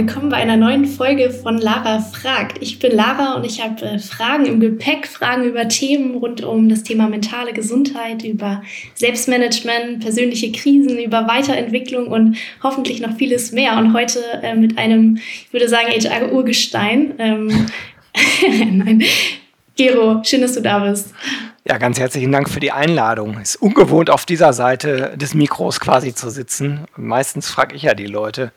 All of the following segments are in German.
Willkommen bei einer neuen Folge von Lara fragt. Ich bin Lara und ich habe äh, Fragen im Gepäck, Fragen über Themen rund um das Thema mentale Gesundheit, über Selbstmanagement, persönliche Krisen, über Weiterentwicklung und hoffentlich noch vieles mehr. Und heute äh, mit einem, ich würde sagen, HR-Urgestein. Ähm, Nein. Gero, schön, dass du da bist. Ja, ganz herzlichen Dank für die Einladung. Ist ungewohnt, auf dieser Seite des Mikros quasi zu sitzen. Meistens frage ich ja die Leute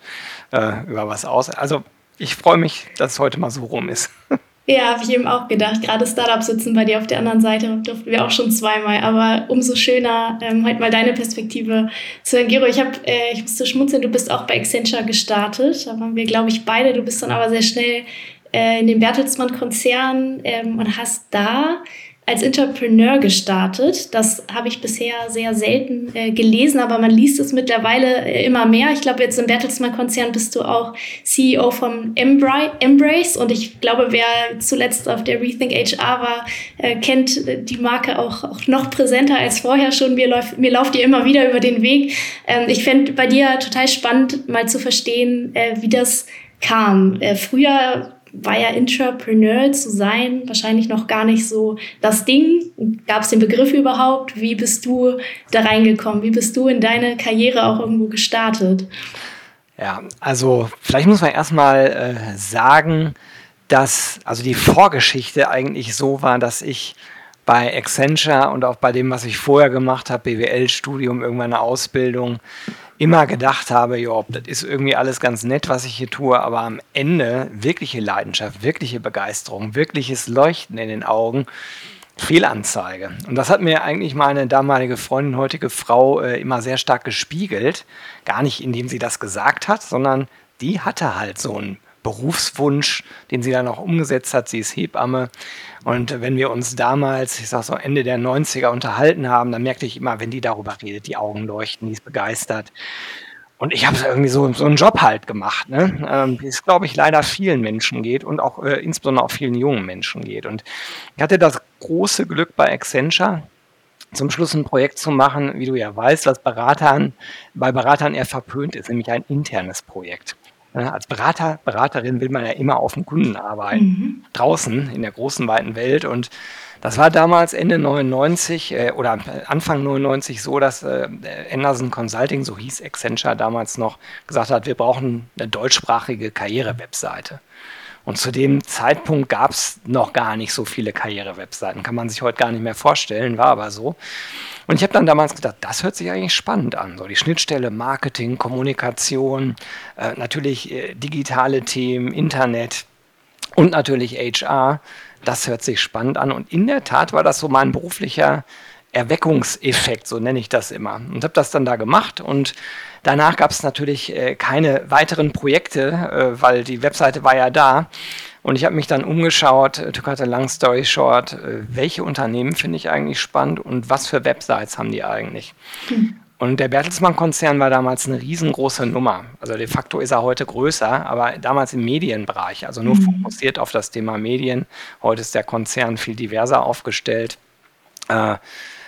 äh, über was aus. Also ich freue mich, dass es heute mal so rum ist. Ja, habe ich eben auch gedacht. Gerade Startups sitzen bei dir auf der anderen Seite, durften wir auch schon zweimal. Aber umso schöner, ähm, heute mal deine Perspektive zu hören. Gero, ich, hab, äh, ich musste schmunzeln, du bist auch bei Accenture gestartet. Da waren wir, glaube ich, beide. Du bist dann aber sehr schnell äh, in den Bertelsmann-Konzern ähm, und hast da als Entrepreneur gestartet. Das habe ich bisher sehr selten äh, gelesen, aber man liest es mittlerweile äh, immer mehr. Ich glaube, jetzt im Bertelsmann-Konzern bist du auch CEO vom Embrace und ich glaube, wer zuletzt auf der Rethink HR war, äh, kennt die Marke auch, auch noch präsenter als vorher schon. Mir, läuft, mir lauft ihr immer wieder über den Weg. Ähm, ich fände bei dir total spannend, mal zu verstehen, äh, wie das kam. Äh, früher war ja Entrepreneur zu sein wahrscheinlich noch gar nicht so das Ding. Gab es den Begriff überhaupt? Wie bist du da reingekommen? Wie bist du in deine Karriere auch irgendwo gestartet? Ja, also vielleicht muss man erstmal äh, sagen, dass also die Vorgeschichte eigentlich so war, dass ich bei Accenture und auch bei dem, was ich vorher gemacht habe, BWL-Studium, irgendwann eine Ausbildung, immer gedacht habe, ja, das ist irgendwie alles ganz nett, was ich hier tue, aber am Ende wirkliche Leidenschaft, wirkliche Begeisterung, wirkliches Leuchten in den Augen, Fehlanzeige. Und das hat mir eigentlich meine damalige Freundin, heutige Frau, äh, immer sehr stark gespiegelt. Gar nicht, indem sie das gesagt hat, sondern die hatte halt so einen Berufswunsch, den sie dann auch umgesetzt hat. Sie ist Hebamme. Und wenn wir uns damals, ich sag so Ende der 90er unterhalten haben, dann merkte ich immer, wenn die darüber redet, die Augen leuchten, die ist begeistert. Und ich habe irgendwie so, so einen Job halt gemacht, ne? ähm, wie es, glaube ich, leider vielen Menschen geht und auch äh, insbesondere auch vielen jungen Menschen geht. Und ich hatte das große Glück bei Accenture, zum Schluss ein Projekt zu machen, wie du ja weißt, was Beratern, bei Beratern eher verpönt ist, nämlich ein internes Projekt. Als Berater, Beraterin will man ja immer auf dem Kunden arbeiten, mhm. draußen in der großen, weiten Welt. Und das war damals Ende 99 äh, oder Anfang 99 so, dass äh, Anderson Consulting, so hieß Accenture damals noch, gesagt hat, wir brauchen eine deutschsprachige Karriere-Webseite. Und zu dem Zeitpunkt gab es noch gar nicht so viele Karriere-Webseiten. Kann man sich heute gar nicht mehr vorstellen, war aber so. Und ich habe dann damals gedacht, das hört sich eigentlich spannend an. So die Schnittstelle Marketing, Kommunikation, äh, natürlich äh, digitale Themen, Internet und natürlich HR. Das hört sich spannend an. Und in der Tat war das so mein beruflicher Erweckungseffekt, so nenne ich das immer. Und habe das dann da gemacht und danach gab es natürlich äh, keine weiteren Projekte, äh, weil die Webseite war ja da. Und ich habe mich dann umgeschaut, äh, to cut a long story short, äh, welche Unternehmen finde ich eigentlich spannend und was für Websites haben die eigentlich? Hm. Und der Bertelsmann-Konzern war damals eine riesengroße Nummer. Also de facto ist er heute größer, aber damals im Medienbereich, also nur mhm. fokussiert auf das Thema Medien. Heute ist der Konzern viel diverser aufgestellt. Äh,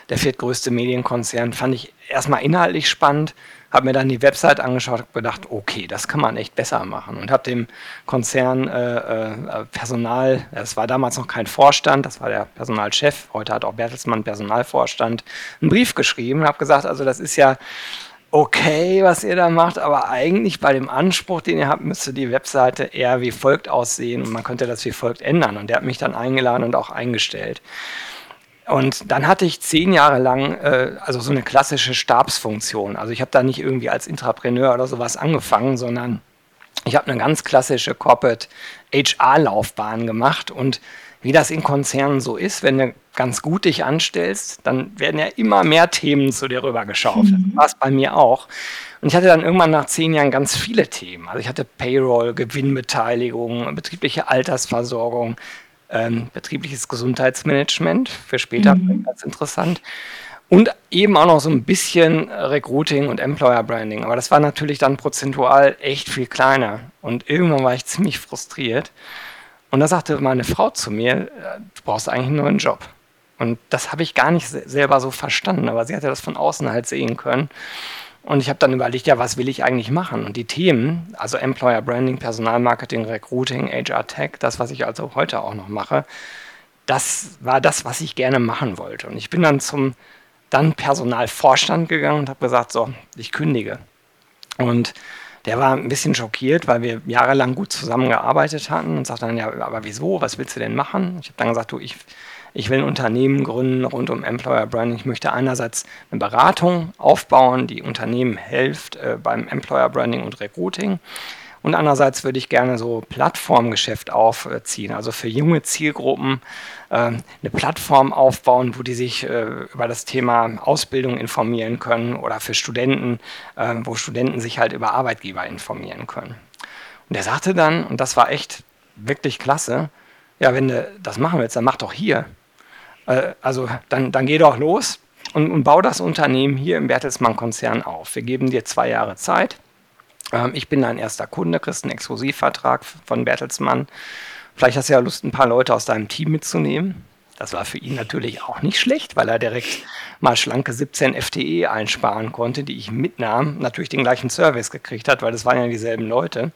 der viertgrößte Medienkonzern, fand ich erstmal inhaltlich spannend, habe mir dann die Website angeschaut und gedacht, okay, das kann man echt besser machen und habe dem Konzern äh, äh, Personal, das war damals noch kein Vorstand, das war der Personalchef, heute hat auch Bertelsmann Personalvorstand, einen Brief geschrieben und habe gesagt, also das ist ja okay, was ihr da macht, aber eigentlich bei dem Anspruch, den ihr habt, müsste die Webseite eher wie folgt aussehen und man könnte das wie folgt ändern. Und der hat mich dann eingeladen und auch eingestellt. Und dann hatte ich zehn Jahre lang äh, also so eine klassische Stabsfunktion. Also ich habe da nicht irgendwie als Intrapreneur oder sowas angefangen, sondern ich habe eine ganz klassische Corporate HR-Laufbahn gemacht. Und wie das in Konzernen so ist, wenn du ganz gut dich anstellst, dann werden ja immer mehr Themen zu dir rübergeschaut. Mhm. Das war es bei mir auch. Und ich hatte dann irgendwann nach zehn Jahren ganz viele Themen. Also ich hatte Payroll, Gewinnbeteiligung, betriebliche Altersversorgung, ähm, betriebliches Gesundheitsmanagement, für später mhm. ganz interessant. Und eben auch noch so ein bisschen Recruiting und Employer Branding. Aber das war natürlich dann prozentual echt viel kleiner. Und irgendwann war ich ziemlich frustriert. Und da sagte meine Frau zu mir, äh, du brauchst eigentlich einen neuen Job. Und das habe ich gar nicht selber so verstanden, aber sie hatte das von außen halt sehen können. Und ich habe dann überlegt, ja, was will ich eigentlich machen? Und die Themen, also Employer Branding, Personalmarketing, Recruiting, HR Tech, das, was ich also heute auch noch mache, das war das, was ich gerne machen wollte. Und ich bin dann zum dann Personalvorstand gegangen und habe gesagt, so, ich kündige. Und der war ein bisschen schockiert, weil wir jahrelang gut zusammengearbeitet hatten und sagte dann, ja, aber wieso, was willst du denn machen? Ich habe dann gesagt, du, ich ich will ein Unternehmen gründen rund um Employer Branding. Ich möchte einerseits eine Beratung aufbauen, die Unternehmen hilft äh, beim Employer Branding und Recruiting. Und andererseits würde ich gerne so Plattformgeschäft aufziehen, also für junge Zielgruppen äh, eine Plattform aufbauen, wo die sich äh, über das Thema Ausbildung informieren können oder für Studenten, äh, wo Studenten sich halt über Arbeitgeber informieren können. Und er sagte dann, und das war echt wirklich klasse, ja, wenn du das machen willst, dann mach doch hier. Äh, also dann, dann geh doch los und, und bau das Unternehmen hier im Bertelsmann-Konzern auf. Wir geben dir zwei Jahre Zeit. Ähm, ich bin dein erster Kunde, kriegst einen Exklusivvertrag von Bertelsmann. Vielleicht hast du ja Lust, ein paar Leute aus deinem Team mitzunehmen. Das war für ihn natürlich auch nicht schlecht, weil er direkt mal schlanke 17 FTE einsparen konnte, die ich mitnahm, natürlich den gleichen Service gekriegt hat, weil das waren ja dieselben Leute.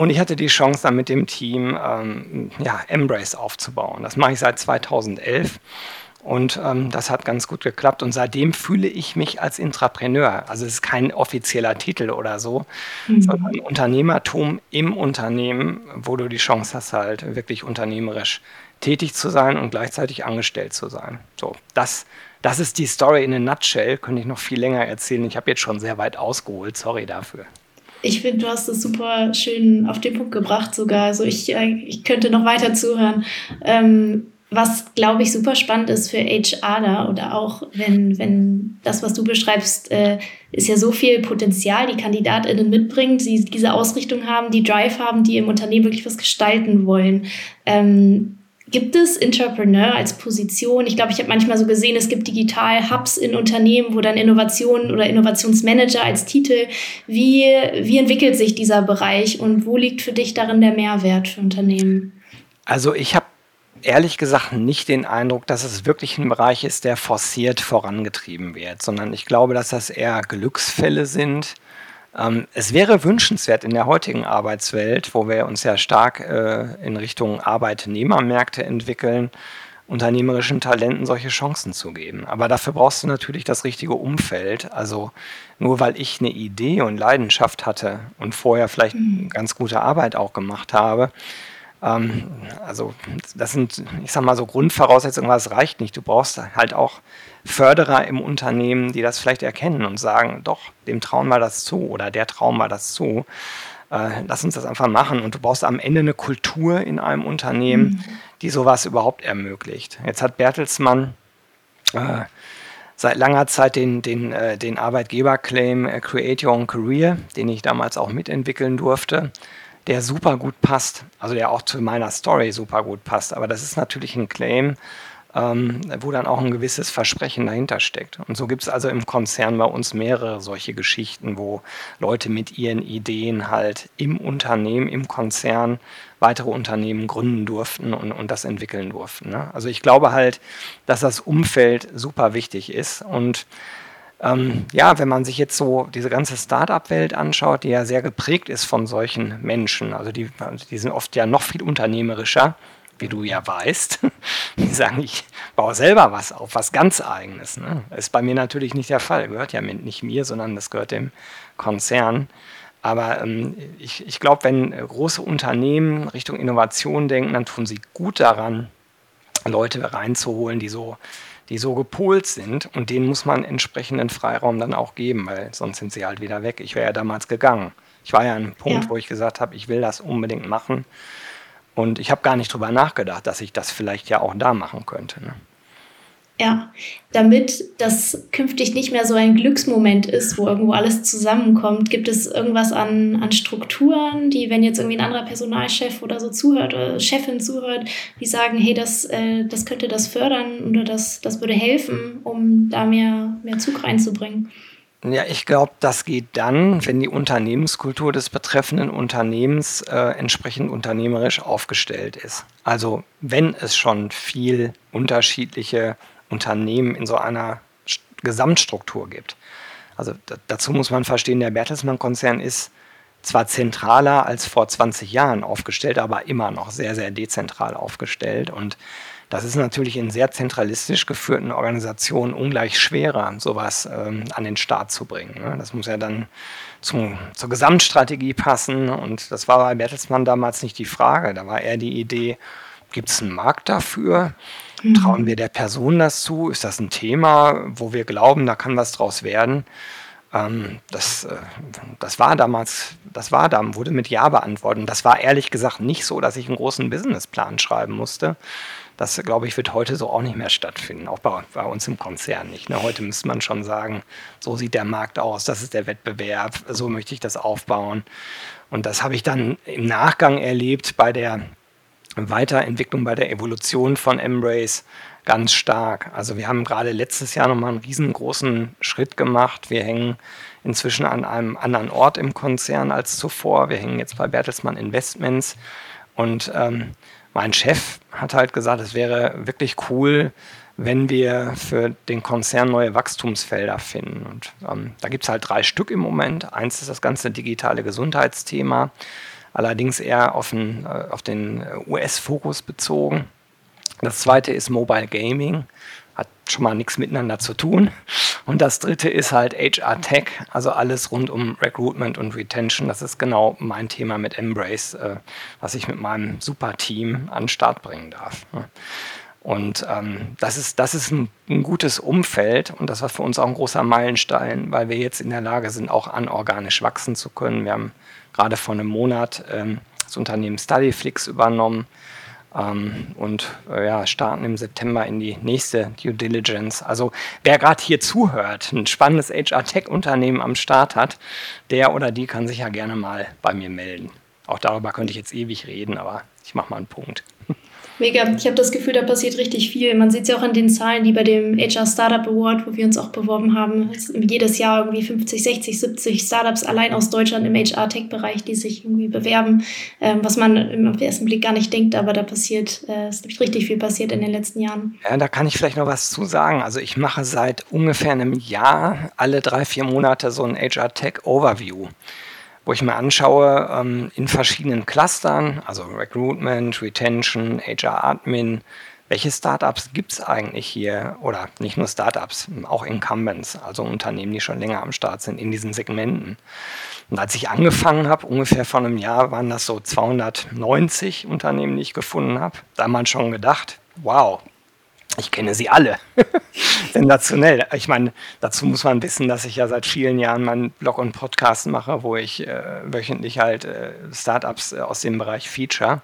Und ich hatte die Chance, dann mit dem Team ähm, ja, Embrace aufzubauen. Das mache ich seit 2011. Und ähm, das hat ganz gut geklappt. Und seitdem fühle ich mich als Intrapreneur. Also es ist kein offizieller Titel oder so, mhm. sondern Unternehmertum im Unternehmen, wo du die Chance hast, halt wirklich unternehmerisch tätig zu sein und gleichzeitig angestellt zu sein. So, das, das ist die Story in a nutshell. Könnte ich noch viel länger erzählen. Ich habe jetzt schon sehr weit ausgeholt. Sorry dafür. Ich finde, du hast es super schön auf den Punkt gebracht sogar. Also ich, äh, ich könnte noch weiter zuhören. Ähm, was, glaube ich, super spannend ist für HRler oder auch, wenn, wenn das, was du beschreibst, äh, ist ja so viel Potenzial, die KandidatInnen mitbringen, die diese Ausrichtung haben, die Drive haben, die im Unternehmen wirklich was gestalten wollen. Ähm, Gibt es Entrepreneur als Position? Ich glaube, ich habe manchmal so gesehen, es gibt Digital-Hubs in Unternehmen, wo dann Innovation oder Innovationsmanager als Titel. Wie, wie entwickelt sich dieser Bereich und wo liegt für dich darin der Mehrwert für Unternehmen? Also ich habe ehrlich gesagt nicht den Eindruck, dass es wirklich ein Bereich ist, der forciert vorangetrieben wird, sondern ich glaube, dass das eher Glücksfälle sind es wäre wünschenswert in der heutigen Arbeitswelt, wo wir uns ja stark äh, in Richtung Arbeitnehmermärkte entwickeln, unternehmerischen Talenten solche Chancen zu geben. Aber dafür brauchst du natürlich das richtige Umfeld. Also nur weil ich eine Idee und Leidenschaft hatte und vorher vielleicht mhm. ganz gute Arbeit auch gemacht habe, ähm, also das sind, ich sag mal so Grundvoraussetzungen, aber es reicht nicht. Du brauchst halt auch Förderer im Unternehmen, die das vielleicht erkennen und sagen, doch, dem trauen wir das zu oder der trauen wir das zu. Äh, lass uns das einfach machen. Und du brauchst am Ende eine Kultur in einem Unternehmen, mhm. die sowas überhaupt ermöglicht. Jetzt hat Bertelsmann äh, seit langer Zeit den, den, äh, den Arbeitgeberclaim äh, Create Your Own Career, den ich damals auch mitentwickeln durfte der super gut passt, also der auch zu meiner Story super gut passt. Aber das ist natürlich ein Claim, ähm, wo dann auch ein gewisses Versprechen dahinter steckt. Und so gibt es also im Konzern bei uns mehrere solche Geschichten, wo Leute mit ihren Ideen halt im Unternehmen, im Konzern weitere Unternehmen gründen durften und, und das entwickeln durften. Ne? Also ich glaube halt, dass das Umfeld super wichtig ist und ähm, ja, wenn man sich jetzt so diese ganze Startup-Welt anschaut, die ja sehr geprägt ist von solchen Menschen, also die, die sind oft ja noch viel unternehmerischer, wie du ja weißt. Die sagen, ich baue selber was auf, was ganz eigenes. Ne? Ist bei mir natürlich nicht der Fall, gehört ja nicht mir, sondern das gehört dem Konzern. Aber ähm, ich, ich glaube, wenn große Unternehmen Richtung Innovation denken, dann tun sie gut daran, Leute reinzuholen, die so die so gepolt sind und denen muss man entsprechenden Freiraum dann auch geben, weil sonst sind sie halt wieder weg. Ich wäre ja damals gegangen. Ich war ja an einem Punkt, ja. wo ich gesagt habe, ich will das unbedingt machen. Und ich habe gar nicht drüber nachgedacht, dass ich das vielleicht ja auch da machen könnte. Ne? Ja, damit das künftig nicht mehr so ein Glücksmoment ist, wo irgendwo alles zusammenkommt, gibt es irgendwas an, an Strukturen, die, wenn jetzt irgendwie ein anderer Personalchef oder so zuhört oder Chefin zuhört, die sagen, hey, das, äh, das könnte das fördern oder das, das würde helfen, um da mehr, mehr Zug reinzubringen? Ja, ich glaube, das geht dann, wenn die Unternehmenskultur des betreffenden Unternehmens äh, entsprechend unternehmerisch aufgestellt ist. Also wenn es schon viel unterschiedliche Unternehmen in so einer Gesamtstruktur gibt. Also dazu muss man verstehen, der Bertelsmann-Konzern ist zwar zentraler als vor 20 Jahren aufgestellt, aber immer noch sehr, sehr dezentral aufgestellt. Und das ist natürlich in sehr zentralistisch geführten Organisationen ungleich schwerer, sowas ähm, an den Start zu bringen. Ne? Das muss ja dann zum, zur Gesamtstrategie passen. Und das war bei Bertelsmann damals nicht die Frage. Da war eher die Idee, gibt es einen Markt dafür? Mhm. Trauen wir der Person das zu? Ist das ein Thema, wo wir glauben, da kann was draus werden? Ähm, das, äh, das war damals, das war dann, wurde mit Ja beantwortet. Das war ehrlich gesagt nicht so, dass ich einen großen Businessplan schreiben musste. Das, glaube ich, wird heute so auch nicht mehr stattfinden, auch bei, bei uns im Konzern nicht. Ne? Heute müsste man schon sagen, so sieht der Markt aus, das ist der Wettbewerb, so möchte ich das aufbauen. Und das habe ich dann im Nachgang erlebt bei der Weiterentwicklung, bei der Evolution von Embrace ganz stark. Also wir haben gerade letztes Jahr nochmal einen riesengroßen Schritt gemacht. Wir hängen inzwischen an einem anderen Ort im Konzern als zuvor. Wir hängen jetzt bei Bertelsmann Investments. Und ähm, mein Chef hat halt gesagt, es wäre wirklich cool, wenn wir für den Konzern neue Wachstumsfelder finden. Und ähm, da gibt es halt drei Stück im Moment. Eins ist das ganze digitale Gesundheitsthema, allerdings eher auf den, äh, auf den US-Fokus bezogen. Das zweite ist Mobile Gaming, hat schon mal nichts miteinander zu tun. Und das dritte ist halt HR Tech, also alles rund um Recruitment und Retention. Das ist genau mein Thema mit Embrace, äh, was ich mit meinem super Team an den Start bringen darf. Und ähm, das ist, das ist ein, ein, gutes Umfeld und das war für uns auch ein großer Meilenstein, weil wir jetzt in der Lage sind, auch anorganisch wachsen zu können. Wir haben gerade vor einem Monat ähm, das Unternehmen Studyflix übernommen ähm, und äh, ja, starten im September in die nächste Due Diligence. Also wer gerade hier zuhört, ein spannendes HR-Tech-Unternehmen am Start hat, der oder die kann sich ja gerne mal bei mir melden. Auch darüber könnte ich jetzt ewig reden, aber ich mache mal einen Punkt. Mega. Ich habe das Gefühl, da passiert richtig viel. Man sieht es ja auch an den Zahlen, die bei dem HR Startup Award, wo wir uns auch beworben haben, jedes Jahr irgendwie 50, 60, 70 Startups allein aus Deutschland im HR-Tech-Bereich, die sich irgendwie bewerben, ähm, was man im ersten Blick gar nicht denkt, aber da passiert, äh, ist richtig viel passiert in den letzten Jahren. Ja, da kann ich vielleicht noch was zu sagen. Also ich mache seit ungefähr einem Jahr alle drei, vier Monate so ein HR-Tech-Overview wo ich mir anschaue, ähm, in verschiedenen Clustern, also Recruitment, Retention, HR Admin, welche Startups gibt es eigentlich hier? Oder nicht nur Startups, auch Incumbents, also Unternehmen, die schon länger am Start sind in diesen Segmenten. Und als ich angefangen habe, ungefähr vor einem Jahr, waren das so 290 Unternehmen, die ich gefunden habe. Da hat man schon gedacht, wow, ich kenne sie alle. Sensationell. Ich meine, dazu muss man wissen, dass ich ja seit vielen Jahren meinen Blog und Podcast mache, wo ich äh, wöchentlich halt äh, Startups äh, aus dem Bereich Feature.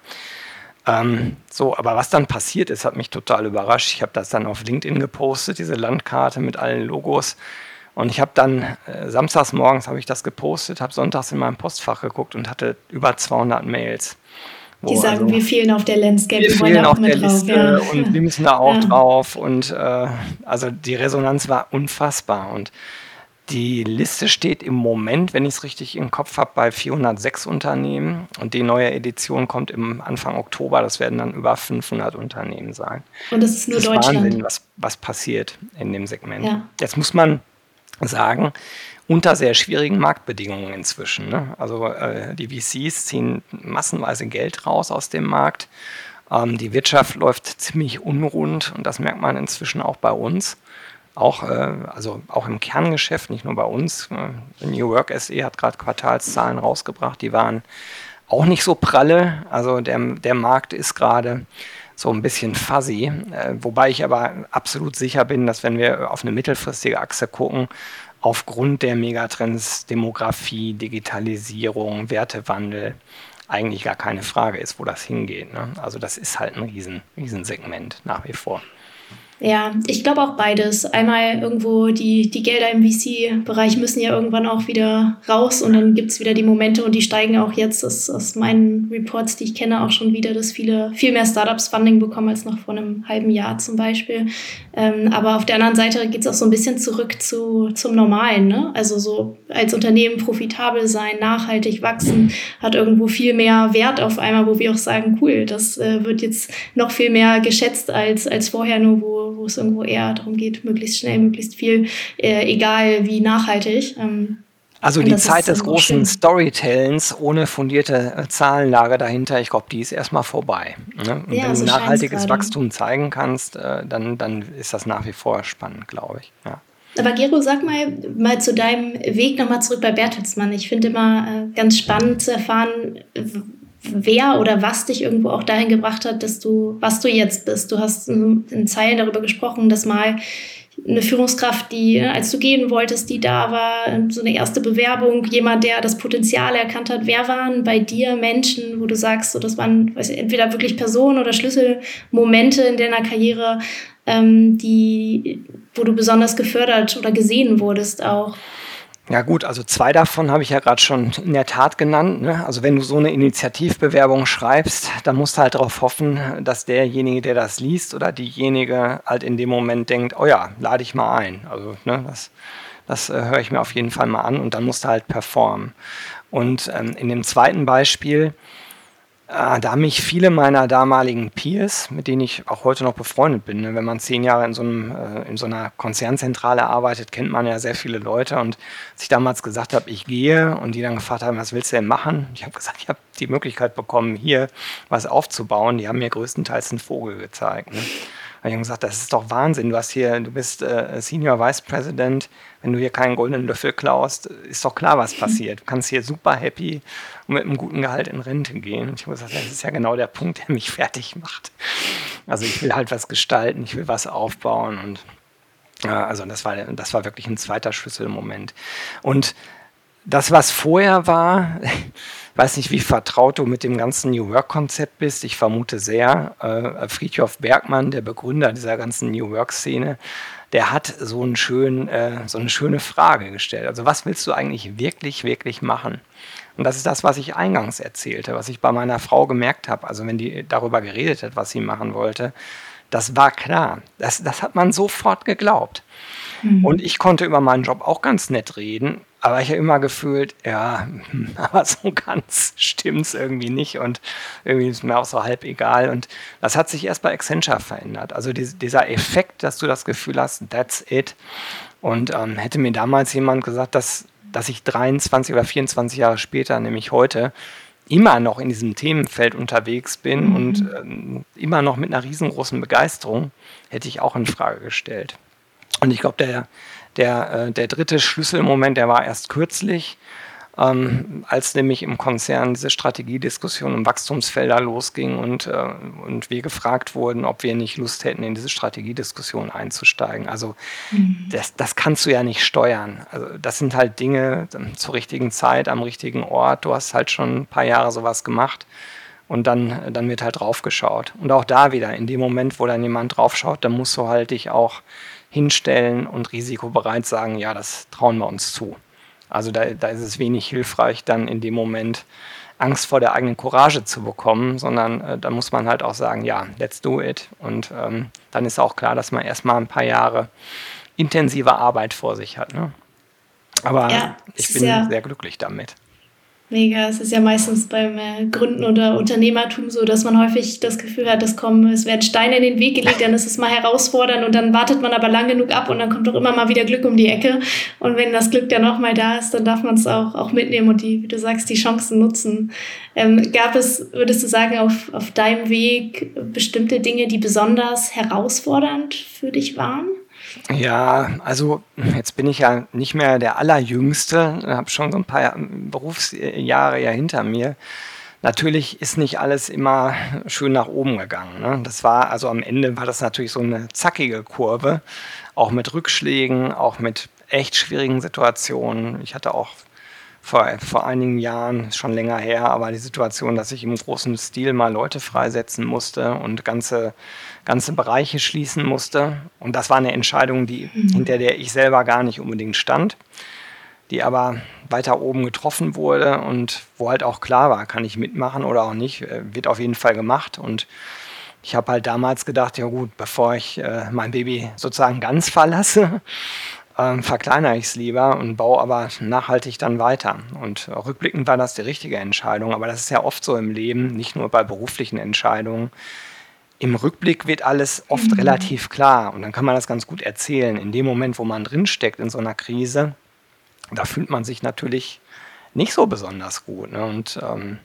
Ähm, so, aber was dann passiert ist, hat mich total überrascht. Ich habe das dann auf LinkedIn gepostet, diese Landkarte mit allen Logos. Und ich habe dann äh, samstags morgens habe ich das gepostet, habe sonntags in meinem Postfach geguckt und hatte über 200 Mails. Die sagen, also, wir fehlen auf der Landscape, wir fehlen auf der Liste ja. und wir müssen da auch ja. drauf. Und äh, also die Resonanz war unfassbar. Und die Liste steht im Moment, wenn ich es richtig im Kopf habe, bei 406 Unternehmen. Und die neue Edition kommt im Anfang Oktober. Das werden dann über 500 Unternehmen sein. Und das ist nur das ist Deutschland. Wahnsinn, was, was passiert in dem Segment. Ja. Jetzt muss man sagen, unter sehr schwierigen Marktbedingungen inzwischen. Ne? Also äh, die VCs ziehen massenweise Geld raus aus dem Markt. Ähm, die Wirtschaft läuft ziemlich unrund und das merkt man inzwischen auch bei uns. Auch, äh, also auch im Kerngeschäft, nicht nur bei uns. Äh, New Work SE hat gerade Quartalszahlen rausgebracht, die waren auch nicht so pralle. Also der, der Markt ist gerade so ein bisschen fuzzy. Äh, wobei ich aber absolut sicher bin, dass wenn wir auf eine mittelfristige Achse gucken, aufgrund der Megatrends Demografie, Digitalisierung, Wertewandel eigentlich gar keine Frage ist, wo das hingeht. Ne? Also das ist halt ein Riesen, Riesensegment nach wie vor. Ja, ich glaube auch beides. Einmal irgendwo die, die Gelder im VC-Bereich müssen ja irgendwann auch wieder raus und dann gibt es wieder die Momente und die steigen auch jetzt aus, aus meinen Reports, die ich kenne, auch schon wieder, dass viele viel mehr Startups Funding bekommen als noch vor einem halben Jahr zum Beispiel. Ähm, aber auf der anderen Seite geht es auch so ein bisschen zurück zu, zum Normalen. Ne? Also so als Unternehmen profitabel sein, nachhaltig wachsen, hat irgendwo viel mehr Wert auf einmal, wo wir auch sagen, cool, das äh, wird jetzt noch viel mehr geschätzt als, als vorher nur, wo Wo es irgendwo eher darum geht, möglichst schnell, möglichst viel, äh, egal wie nachhaltig. Ähm, also die Zeit des großen Storytellens ohne fundierte äh, Zahlenlage dahinter, ich glaube, die ist erstmal vorbei. Ne? Und ja, wenn so du nachhaltiges Wachstum zeigen kannst, äh, dann, dann ist das nach wie vor spannend, glaube ich. Ja. Aber Gero, sag mal, mal zu deinem Weg nochmal zurück bei Bertelsmann. Ich finde immer äh, ganz spannend zu erfahren, wer oder was dich irgendwo auch dahin gebracht hat, dass du, was du jetzt bist. Du hast in, Zeilen darüber gesprochen, dass mal eine Führungskraft, die, als du gehen wolltest, die da war, so eine erste Bewerbung, jemand, der das Potenzial erkannt hat. Wer waren bei dir Menschen, wo du sagst, so, das waren weiß ich, entweder wirklich Personen oder Schlüsselmomente in deiner Karriere, ähm, die, wo du besonders gefördert oder gesehen wurdest auch? Ja gut, also zwei davon habe ich ja gerade schon in der Tat genannt. Ne? Also wenn du so eine Initiativbewerbung schreibst, dann musst du halt darauf hoffen, dass derjenige, der das liest oder diejenige halt in dem Moment denkt, oh ja, lade ich mal ein. Also ne, das, das äh, höre ich mir auf jeden Fall mal an und dann musst du halt performen. Und ähm, in dem zweiten Beispiel, da haben mich viele meiner damaligen Peers, mit denen ich auch heute noch befreundet bin, ne? wenn man zehn Jahre in so, einem, äh, in so einer Konzernzentrale arbeitet, kennt man ja sehr viele Leute. Und als ich damals gesagt habe, ich gehe und die dann gefragt haben, was willst du denn machen? Ich habe gesagt, ich habe die Möglichkeit bekommen, hier was aufzubauen. Die haben mir größtenteils einen Vogel gezeigt. Ne? Habe ich gesagt, das ist doch Wahnsinn. Du hast hier, du bist äh, Senior Vice President. Wenn du hier keinen goldenen Löffel klaust, ist doch klar, was passiert. Du kannst hier super happy und mit einem guten Gehalt in Rente gehen. Und ich habe gesagt, das ist ja genau der Punkt, der mich fertig macht. Also ich will halt was gestalten, ich will was aufbauen und ja, also das war, das war wirklich ein zweiter Schlüsselmoment. Und das, was vorher war, weiß nicht, wie vertraut du mit dem ganzen New Work-Konzept bist. Ich vermute sehr. Äh, Friedhof Bergmann, der Begründer dieser ganzen New Work-Szene, der hat so, einen schönen, äh, so eine schöne Frage gestellt. Also was willst du eigentlich wirklich, wirklich machen? Und das ist das, was ich eingangs erzählte, was ich bei meiner Frau gemerkt habe. Also wenn die darüber geredet hat, was sie machen wollte, das war klar. Das, das hat man sofort geglaubt. Mhm. Und ich konnte über meinen Job auch ganz nett reden, aber ich habe immer gefühlt, ja, aber so ganz stimmt es irgendwie nicht und irgendwie ist mir auch so halb egal. Und das hat sich erst bei Accenture verändert. Also die, dieser Effekt, dass du das Gefühl hast, that's it. Und ähm, hätte mir damals jemand gesagt, dass, dass ich 23 oder 24 Jahre später, nämlich heute, immer noch in diesem Themenfeld unterwegs bin mhm. und ähm, immer noch mit einer riesengroßen Begeisterung, hätte ich auch in Frage gestellt. Und ich glaube, der, der, äh, der dritte Schlüsselmoment, der war erst kürzlich, ähm, als nämlich im Konzern diese Strategiediskussion um Wachstumsfelder losging und, äh, und wir gefragt wurden, ob wir nicht Lust hätten, in diese Strategiediskussion einzusteigen. Also mhm. das, das kannst du ja nicht steuern. Also das sind halt Dinge ähm, zur richtigen Zeit, am richtigen Ort. Du hast halt schon ein paar Jahre sowas gemacht. Und dann, dann wird halt draufgeschaut. Und auch da wieder, in dem Moment, wo dann jemand draufschaut, dann musst du halt dich auch hinstellen und risikobereit sagen, ja, das trauen wir uns zu. Also da, da ist es wenig hilfreich, dann in dem Moment Angst vor der eigenen Courage zu bekommen, sondern äh, da muss man halt auch sagen, ja, let's do it. Und ähm, dann ist auch klar, dass man erstmal ein paar Jahre intensive Arbeit vor sich hat. Ne? Aber ja, ich bin ja sehr glücklich damit. Mega. Es ist ja meistens beim äh, Gründen oder Unternehmertum so, dass man häufig das Gefühl hat, dass kommen, es werden Steine in den Weg gelegt, dann ist es mal herausfordernd und dann wartet man aber lang genug ab und dann kommt doch immer mal wieder Glück um die Ecke. Und wenn das Glück dann auch mal da ist, dann darf man es auch, auch mitnehmen und die, wie du sagst, die Chancen nutzen. Ähm, gab es, würdest du sagen, auf, auf deinem Weg bestimmte Dinge, die besonders herausfordernd für dich waren? Ja, also jetzt bin ich ja nicht mehr der Allerjüngste, habe schon so ein paar Berufsjahre ja hinter mir. Natürlich ist nicht alles immer schön nach oben gegangen. Ne? Das war, also am Ende war das natürlich so eine zackige Kurve, auch mit Rückschlägen, auch mit echt schwierigen Situationen. Ich hatte auch vor, vor einigen Jahren, schon länger her, aber die Situation, dass ich im großen Stil mal Leute freisetzen musste und ganze, ganze Bereiche schließen musste. Und das war eine Entscheidung, die, mhm. hinter der ich selber gar nicht unbedingt stand, die aber weiter oben getroffen wurde und wo halt auch klar war, kann ich mitmachen oder auch nicht, äh, wird auf jeden Fall gemacht. Und ich habe halt damals gedacht, ja gut, bevor ich äh, mein Baby sozusagen ganz verlasse, ähm, verkleinere ich es lieber und baue aber nachhaltig dann weiter. Und rückblickend war das die richtige Entscheidung, aber das ist ja oft so im Leben, nicht nur bei beruflichen Entscheidungen. Im Rückblick wird alles oft mhm. relativ klar und dann kann man das ganz gut erzählen. In dem Moment, wo man drinsteckt in so einer Krise, da fühlt man sich natürlich nicht so besonders gut. Ne? Und ähm,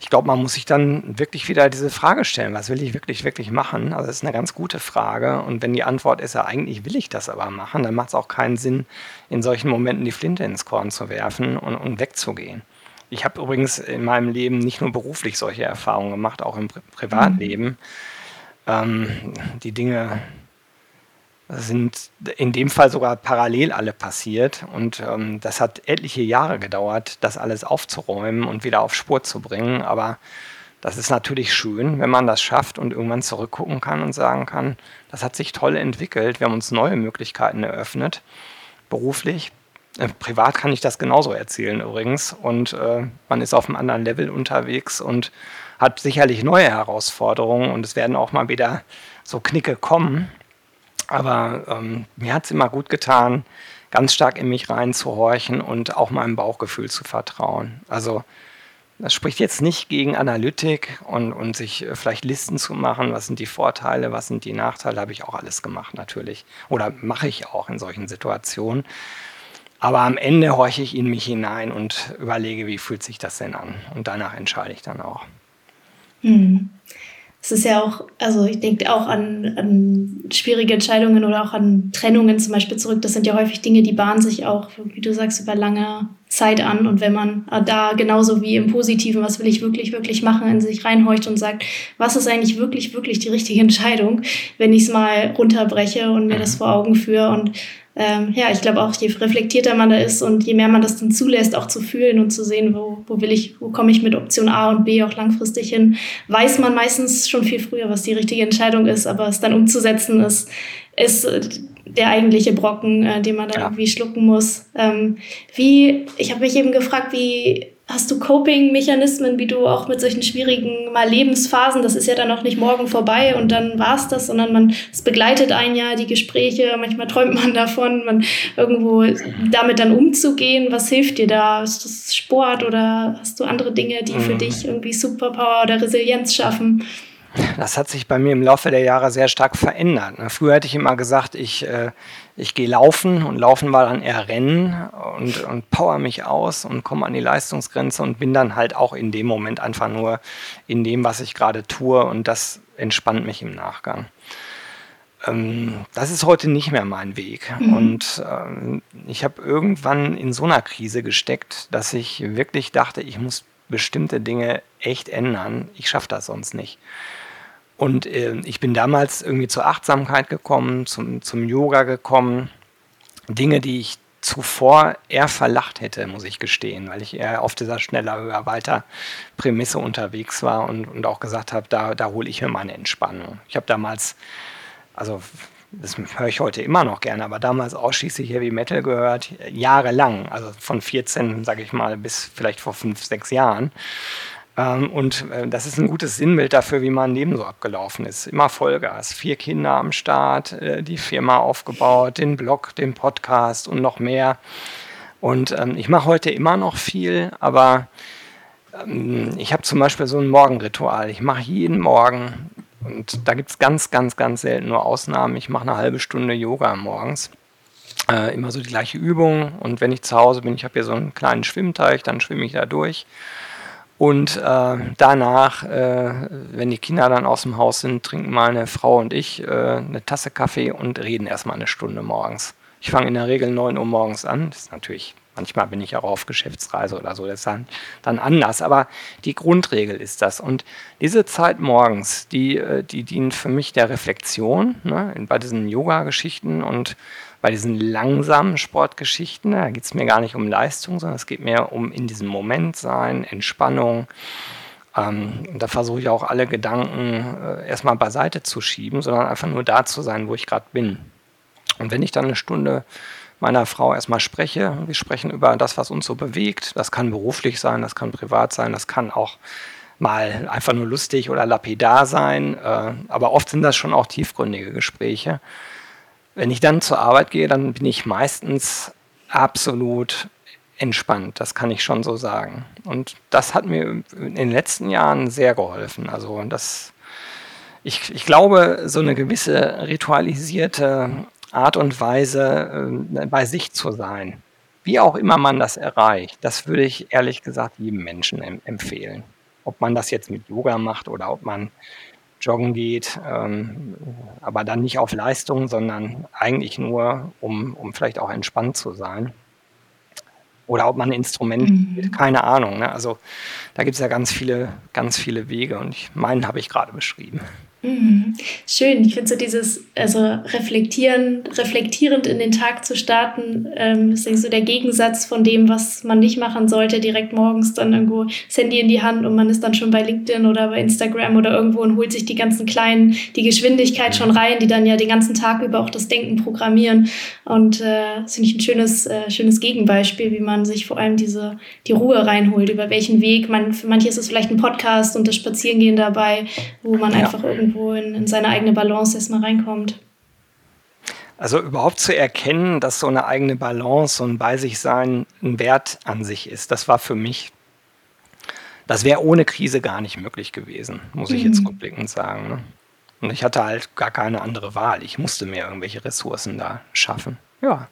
ich glaube, man muss sich dann wirklich wieder diese Frage stellen, was will ich wirklich, wirklich machen? Also das ist eine ganz gute Frage. Und wenn die Antwort ist, ja, eigentlich will ich das aber machen, dann macht es auch keinen Sinn, in solchen Momenten die Flinte ins Korn zu werfen und, und wegzugehen. Ich habe übrigens in meinem Leben nicht nur beruflich solche Erfahrungen gemacht, auch im Pri Privatleben. Ähm, die Dinge sind in dem Fall sogar parallel alle passiert. Und ähm, das hat etliche Jahre gedauert, das alles aufzuräumen und wieder auf Spur zu bringen. Aber das ist natürlich schön, wenn man das schafft und irgendwann zurückgucken kann und sagen kann, das hat sich toll entwickelt, wir haben uns neue Möglichkeiten eröffnet, beruflich. Äh, privat kann ich das genauso erzählen übrigens. Und äh, man ist auf einem anderen Level unterwegs und hat sicherlich neue Herausforderungen und es werden auch mal wieder so Knicke kommen. Aber ähm, mir hat es immer gut getan, ganz stark in mich reinzuhorchen und auch meinem Bauchgefühl zu vertrauen. Also das spricht jetzt nicht gegen Analytik und, und sich äh, vielleicht Listen zu machen, was sind die Vorteile, was sind die Nachteile, habe ich auch alles gemacht natürlich. Oder mache ich auch in solchen Situationen. Aber am Ende horche ich in mich hinein und überlege, wie fühlt sich das denn an. Und danach entscheide ich dann auch. Mhm es ist ja auch, also ich denke auch an, an schwierige Entscheidungen oder auch an Trennungen zum Beispiel zurück. Das sind ja häufig Dinge, die bahnen sich auch, wie du sagst, über lange Zeit an. Und wenn man da genauso wie im Positiven, was will ich wirklich, wirklich machen, in sich reinhorcht und sagt, was ist eigentlich wirklich, wirklich die richtige Entscheidung, wenn ich es mal runterbreche und mir das vor Augen führe und ähm, ja, ich glaube auch, je reflektierter man da ist und je mehr man das dann zulässt, auch zu fühlen und zu sehen, wo, wo will ich, wo komme ich mit Option A und B auch langfristig hin, weiß man meistens schon viel früher, was die richtige Entscheidung ist, aber es dann umzusetzen ist, ist äh, der eigentliche Brocken, äh, den man dann ja. irgendwie schlucken muss. Ähm, wie, ich habe mich eben gefragt, wie Hast du Coping-Mechanismen, wie du auch mit solchen schwierigen mal Lebensphasen, das ist ja dann auch nicht morgen vorbei und dann war es das, sondern man, es begleitet ein Jahr die Gespräche, manchmal träumt man davon, man irgendwo damit dann umzugehen. Was hilft dir da? Ist das Sport oder hast du andere Dinge, die für mhm. dich irgendwie Superpower oder Resilienz schaffen? Das hat sich bei mir im Laufe der Jahre sehr stark verändert. Ne? Früher hätte ich immer gesagt, ich, äh, ich gehe laufen und laufen war dann eher Rennen und, und power mich aus und komme an die Leistungsgrenze und bin dann halt auch in dem Moment einfach nur in dem, was ich gerade tue und das entspannt mich im Nachgang. Ähm, das ist heute nicht mehr mein Weg. Mhm. Und ähm, ich habe irgendwann in so einer Krise gesteckt, dass ich wirklich dachte, ich muss bestimmte Dinge echt ändern. Ich schaffe das sonst nicht. Und äh, ich bin damals irgendwie zur Achtsamkeit gekommen, zum, zum Yoga gekommen. Dinge, die ich zuvor eher verlacht hätte, muss ich gestehen, weil ich eher auf dieser schneller, höher, weiter Prämisse unterwegs war und, und auch gesagt habe, da, da hole ich mir meine Entspannung. Ich habe damals, also das höre ich heute immer noch gerne, aber damals ausschließlich Heavy Metal gehört, jahrelang, also von 14, sage ich mal, bis vielleicht vor fünf, sechs Jahren. Ähm, und äh, das ist ein gutes Sinnbild dafür, wie mein Leben so abgelaufen ist. Immer Vollgas, vier Kinder am Start, äh, die Firma aufgebaut, den Blog, den Podcast und noch mehr. Und ähm, ich mache heute immer noch viel, aber ähm, ich habe zum Beispiel so ein Morgenritual. Ich mache jeden Morgen, und da gibt es ganz, ganz, ganz selten nur Ausnahmen, ich mache eine halbe Stunde Yoga morgens. Äh, immer so die gleiche Übung. Und wenn ich zu Hause bin, ich habe hier so einen kleinen Schwimmteich, dann schwimme ich da durch. Und äh, danach, äh, wenn die Kinder dann aus dem Haus sind, trinken meine Frau und ich äh, eine Tasse Kaffee und reden erstmal eine Stunde morgens. Ich fange in der Regel 9 Uhr morgens an. Das ist natürlich, manchmal bin ich auch auf Geschäftsreise oder so, das ist dann, dann anders. Aber die Grundregel ist das. Und diese Zeit morgens, die, äh, die dient für mich der Reflexion ne, bei diesen Yoga-Geschichten und bei diesen langsamen Sportgeschichten, da geht es mir gar nicht um Leistung, sondern es geht mir um in diesem Moment sein, Entspannung. Ähm, da versuche ich auch alle Gedanken äh, erstmal beiseite zu schieben, sondern einfach nur da zu sein, wo ich gerade bin. Und wenn ich dann eine Stunde meiner Frau erstmal spreche, wir sprechen über das, was uns so bewegt, das kann beruflich sein, das kann privat sein, das kann auch mal einfach nur lustig oder lapidar sein, äh, aber oft sind das schon auch tiefgründige Gespräche. Wenn ich dann zur Arbeit gehe, dann bin ich meistens absolut entspannt, das kann ich schon so sagen. Und das hat mir in den letzten Jahren sehr geholfen. Also das, ich, ich glaube, so eine gewisse ritualisierte Art und Weise äh, bei sich zu sein, wie auch immer man das erreicht, das würde ich ehrlich gesagt jedem Menschen em empfehlen. Ob man das jetzt mit Yoga macht oder ob man joggen geht, ähm, aber dann nicht auf Leistung, sondern eigentlich nur, um, um vielleicht auch entspannt zu sein. Oder ob man ein Instrument mhm. keine Ahnung. Ne? Also da gibt es ja ganz viele, ganz viele Wege und ich, meinen habe ich gerade beschrieben. Mhm. Schön, ich finde so dieses, also reflektieren, reflektierend in den Tag zu starten, ähm, ist so der Gegensatz von dem, was man nicht machen sollte, direkt morgens dann irgendwo das Handy in die Hand und man ist dann schon bei LinkedIn oder bei Instagram oder irgendwo und holt sich die ganzen kleinen, die Geschwindigkeit schon rein, die dann ja den ganzen Tag über auch das Denken programmieren. Und äh, das finde ich ein schönes, äh, schönes Gegenbeispiel, wie man sich vor allem diese, die Ruhe reinholt, über welchen Weg. Man, für manche ist es vielleicht ein Podcast und das Spazierengehen dabei, wo man ja. einfach irgendwo in, in seine eigene Balance erstmal reinkommt. Also überhaupt zu erkennen, dass so eine eigene Balance und bei sich sein ein Wert an sich ist, das war für mich, das wäre ohne Krise gar nicht möglich gewesen, muss ich jetzt mhm. rückblickend sagen. Ne? Und ich hatte halt gar keine andere Wahl. Ich musste mir irgendwelche Ressourcen da schaffen. Ja.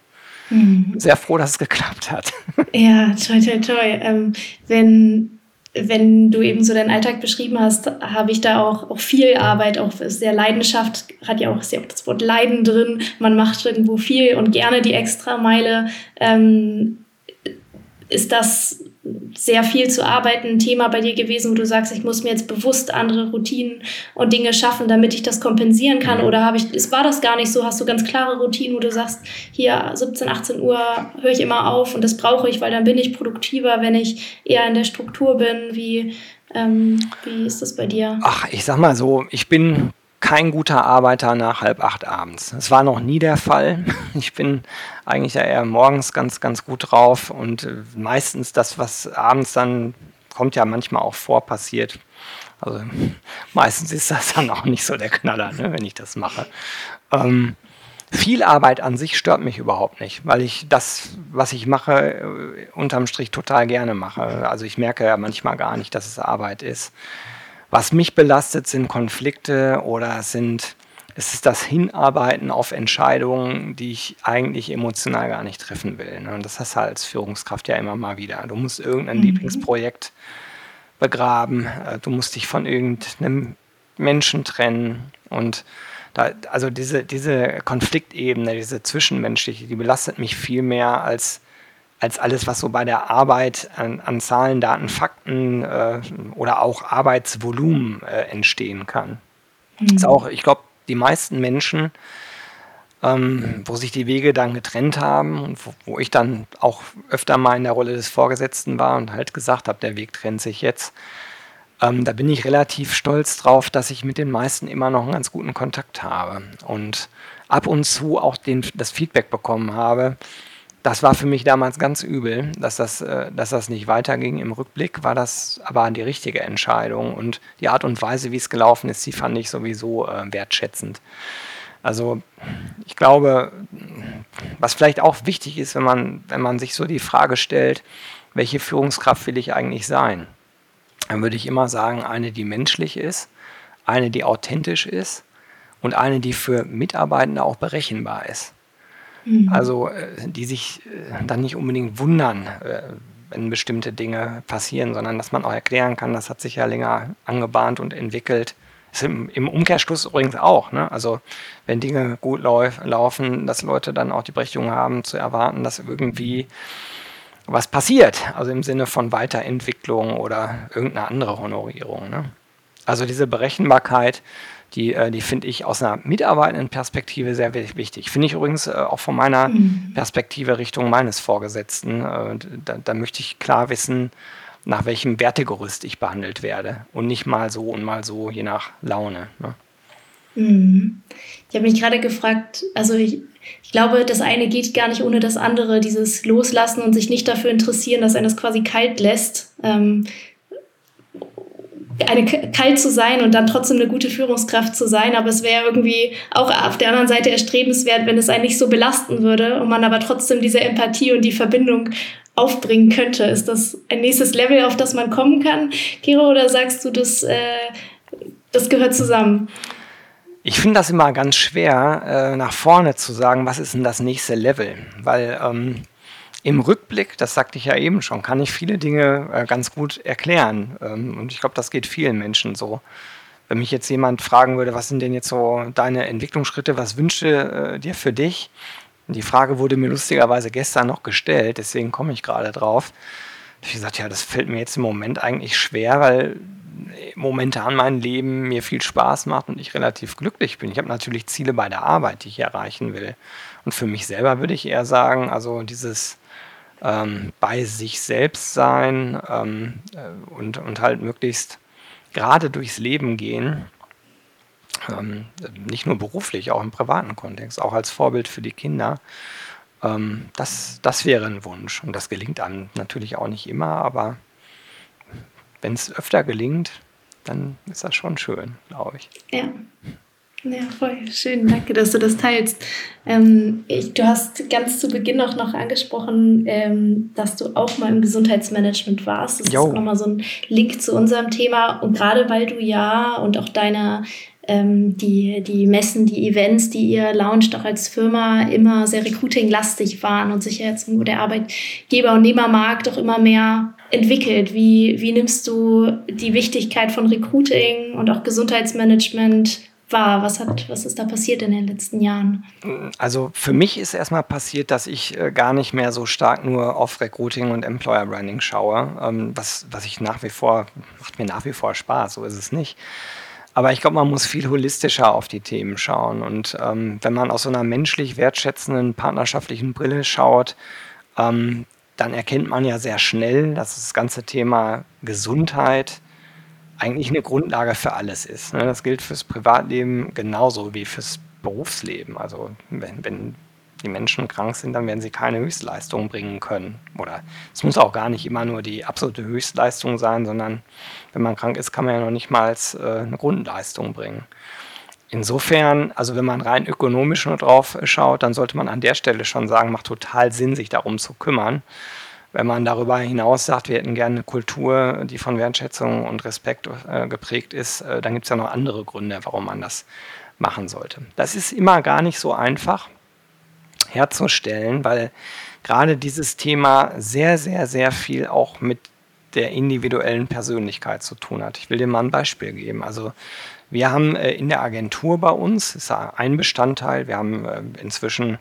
Mhm. Sehr froh, dass es geklappt hat. Ja, toll, toll, toll. Ähm, wenn wenn du eben so deinen Alltag beschrieben hast, habe ich da auch, auch viel Arbeit, auch sehr Leidenschaft, hat ja auch, sehr auch das Wort Leiden drin. Man macht irgendwo viel und gerne die Extrameile. Ähm, ist das sehr viel zu arbeiten ein Thema bei dir gewesen, wo du sagst, ich muss mir jetzt bewusst andere Routinen und Dinge schaffen, damit ich das kompensieren kann? Oder habe ich, war das gar nicht so? Hast du ganz klare Routinen, wo du sagst, hier 17, 18 Uhr höre ich immer auf und das brauche ich, weil dann bin ich produktiver, wenn ich eher in der Struktur bin? Wie, ähm, wie ist das bei dir? Ach, ich sag mal so, ich bin kein guter Arbeiter nach halb acht abends. Das war noch nie der Fall. Ich bin eigentlich ja eher morgens ganz, ganz gut drauf und äh, meistens das, was abends dann kommt ja manchmal auch vor, passiert. Also meistens ist das dann auch nicht so der Knaller, ne, wenn ich das mache. Ähm, viel Arbeit an sich stört mich überhaupt nicht, weil ich das, was ich mache, äh, unterm Strich total gerne mache. Also ich merke ja manchmal gar nicht, dass es Arbeit ist. Was mich belastet, sind Konflikte oder sind, es ist das Hinarbeiten auf Entscheidungen, die ich eigentlich emotional gar nicht treffen will. Ne? Und das hast du als Führungskraft ja immer mal wieder. Du musst irgendein mhm. Lieblingsprojekt begraben, äh, du musst dich von irgendeinem Menschen trennen und da, also diese, diese Konfliktebene, diese zwischenmenschliche, die belastet mich viel mehr als als alles, was so bei der Arbeit an, an Zahlen, Daten, Fakten äh, oder auch Arbeitsvolumen äh, entstehen kann. Mhm. Ist auch, ich glaube, die meisten Menschen, ähm, wo sich die Wege dann getrennt haben und wo, wo, ich dann auch öfter mal in der Rolle des Vorgesetzten war und halt gesagt habe, der Weg trennt sich jetzt. Ähm, da bin ich relativ stolz drauf, dass ich mit den meisten immer noch einen ganz guten Kontakt habe und ab und zu auch den, das Feedback bekommen habe, das war für mich damals ganz übel, dass das, äh, dass das nicht weiterging. Im Rückblick war das aber die richtige Entscheidung und die Art und Weise, wie es gelaufen ist, die fand ich sowieso äh, wertschätzend. Also ich glaube, was vielleicht auch wichtig ist, wenn man, wenn man sich so die Frage stellt, welche Führungskraft will ich eigentlich sein? Dann würde ich immer sagen, eine, die menschlich ist, eine, die authentisch ist und eine, die für Mitarbeitende auch berechenbar ist. Mhm. Also äh, die sich äh, dann nicht unbedingt wundern, äh, wenn bestimmte Dinge passieren, sondern dass man auch erklären kann, das hat sich ja länger angebahnt und entwickelt. Im, im Umkehrschluss übrigens auch. Ne? Also wenn Dinge gut lauf, laufen, dass Leute dann auch die Berechtigung haben zu erwarten, dass irgendwie was passiert. Also im Sinne von Weiterentwicklung oder irgendeine andere Honorierung. Ne? Also diese Berechenbarkeit die, äh, die finde ich aus einer mitarbeitenden Perspektive sehr wichtig. Finde ich übrigens äh, auch von meiner mhm. Perspektive Richtung meines Vorgesetzten. Äh, da, da möchte ich klar wissen, nach welchem Wertegerüst ich behandelt werde und nicht mal so und mal so, je nach Laune. Ne? Mhm. Ich habe mich gerade gefragt, also ich, ich, glaube, das eine geht gar nicht ohne das andere, dieses Loslassen und sich nicht dafür interessieren, dass einen das quasi kalt lässt. Ähm, eine kalt zu sein und dann trotzdem eine gute Führungskraft zu sein, aber es wäre irgendwie auch auf der anderen Seite erstrebenswert, wenn es einen nicht so belasten würde und man aber trotzdem diese Empathie und die Verbindung aufbringen könnte. Ist das ein nächstes Level, auf das man kommen kann, Kiro, oder sagst du, das, äh, das gehört zusammen? Ich finde das immer ganz schwer, äh, nach vorne zu sagen, was ist denn das nächste Level? Weil ähm, im Rückblick, das sagte ich ja eben schon, kann ich viele Dinge äh, ganz gut erklären. Ähm, und ich glaube, das geht vielen Menschen so. Wenn mich jetzt jemand fragen würde, was sind denn jetzt so deine Entwicklungsschritte, was wünsche äh, dir für dich? Die Frage wurde mir lustigerweise gestern noch gestellt, deswegen komme ich gerade drauf. Ich gesagt, ja, das fällt mir jetzt im Moment eigentlich schwer, weil momentan mein Leben mir viel Spaß macht und ich relativ glücklich bin. Ich habe natürlich Ziele bei der Arbeit, die ich erreichen will. Und für mich selber würde ich eher sagen, also dieses ähm, bei sich selbst sein ähm, äh, und, und halt möglichst gerade durchs Leben gehen, ähm, nicht nur beruflich, auch im privaten Kontext, auch als Vorbild für die Kinder. Ähm, das, das wäre ein Wunsch. Und das gelingt einem natürlich auch nicht immer, aber wenn es öfter gelingt, dann ist das schon schön, glaube ich. Ja. Ja, voll schön. Danke, dass du das teilst. Ähm, ich, du hast ganz zu Beginn auch noch angesprochen, ähm, dass du auch mal im Gesundheitsmanagement warst. Das jo. ist nochmal so ein Link zu unserem Thema. Und gerade weil du ja und auch deine ähm, die, die Messen, die Events, die ihr launcht, auch als Firma immer sehr recruiting-lastig waren und sich jetzt der Arbeitgeber- und Nehmermarkt auch immer mehr entwickelt? Wie, wie nimmst du die Wichtigkeit von Recruiting und auch Gesundheitsmanagement wahr? Was, hat, was ist da passiert in den letzten Jahren? Also für mich ist erstmal passiert, dass ich äh, gar nicht mehr so stark nur auf Recruiting und Employer Branding schaue, ähm, was, was ich nach wie vor, macht mir nach wie vor Spaß, so ist es nicht. Aber ich glaube, man muss viel holistischer auf die Themen schauen. Und ähm, wenn man aus so einer menschlich wertschätzenden, partnerschaftlichen Brille schaut, ähm, dann erkennt man ja sehr schnell, dass das ganze Thema Gesundheit eigentlich eine Grundlage für alles ist. Ne? Das gilt fürs Privatleben genauso wie fürs Berufsleben. Also wenn, wenn die Menschen krank sind, dann werden sie keine Höchstleistung bringen können. Oder es muss auch gar nicht immer nur die absolute Höchstleistung sein, sondern wenn man krank ist, kann man ja noch nicht mal äh, eine Grundleistung bringen. Insofern, also wenn man rein ökonomisch nur drauf schaut, dann sollte man an der Stelle schon sagen, macht total Sinn, sich darum zu kümmern. Wenn man darüber hinaus sagt, wir hätten gerne eine Kultur, die von Wertschätzung und Respekt äh, geprägt ist, äh, dann gibt es ja noch andere Gründe, warum man das machen sollte. Das ist immer gar nicht so einfach herzustellen, weil gerade dieses Thema sehr, sehr, sehr viel auch mit der individuellen Persönlichkeit zu tun hat. Ich will dir mal ein Beispiel geben. Also wir haben äh, in der Agentur bei uns, ist ein Bestandteil, wir haben äh, inzwischen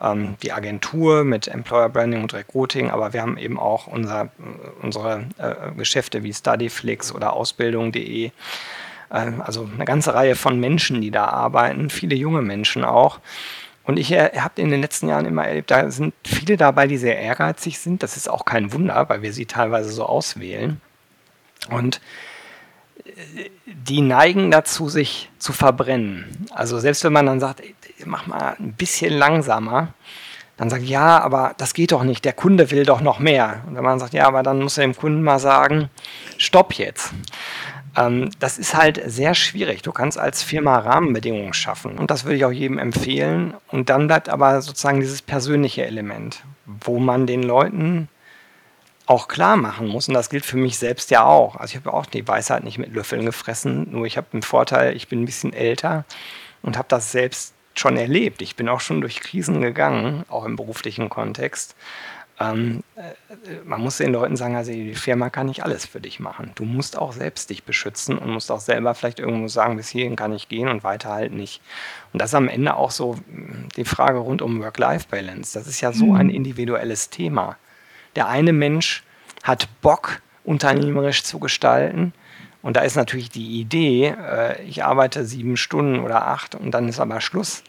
ähm, die Agentur mit Employer Branding und Recruiting, aber wir haben eben auch unser, unsere äh, Geschäfte wie Studyflix oder Ausbildung.de. also eine ganze Reihe von Menschen, die da arbeiten, viele junge Menschen auch. Und ich habe in den letzten Jahren immer erlebt, da sind viele dabei, die sehr ehrgeizig sind. Das ist auch kein Wunder, weil wir sie teilweise so auswählen. Und die neigen dazu, sich zu verbrennen. Also selbst wenn man dann sagt, mach mal ein bisschen langsamer, dann sagt, ja, aber das geht doch nicht, der Kunde will doch noch mehr. Und wenn man sagt, ja, aber dann muss er dem Kunden mal sagen, stopp jetzt. Ähm, das ist halt sehr schwierig. Du kannst als Firma Rahmenbedingungen schaffen und das würde ich auch jedem empfehlen. Und dann bleibt aber sozusagen dieses persönliche Element, wo man den Leuten auch klar machen muss, und das gilt für mich selbst ja auch. Also ich habe auch die Weisheit nicht mit Löffeln gefressen, nur ich habe den Vorteil, ich bin ein bisschen älter und habe das selbst schon erlebt. Ich bin auch schon durch Krisen gegangen, auch im beruflichen Kontext. Ähm, äh, man muss den Leuten sagen, also die Firma kann nicht alles für dich machen. Du musst auch selbst dich beschützen und musst auch selber vielleicht irgendwo sagen, bis hierhin kann ich gehen und weiter halt nicht. Und das ist am Ende auch so hm, die Frage rund um Work-Life-Balance. Das ist ja so ein mhm. individuelles Thema. Der eine Mensch hat Bock, unternehmerisch zu gestalten. Und da ist natürlich die Idee, äh, ich arbeite sieben Stunden oder acht und dann ist aber Schluss.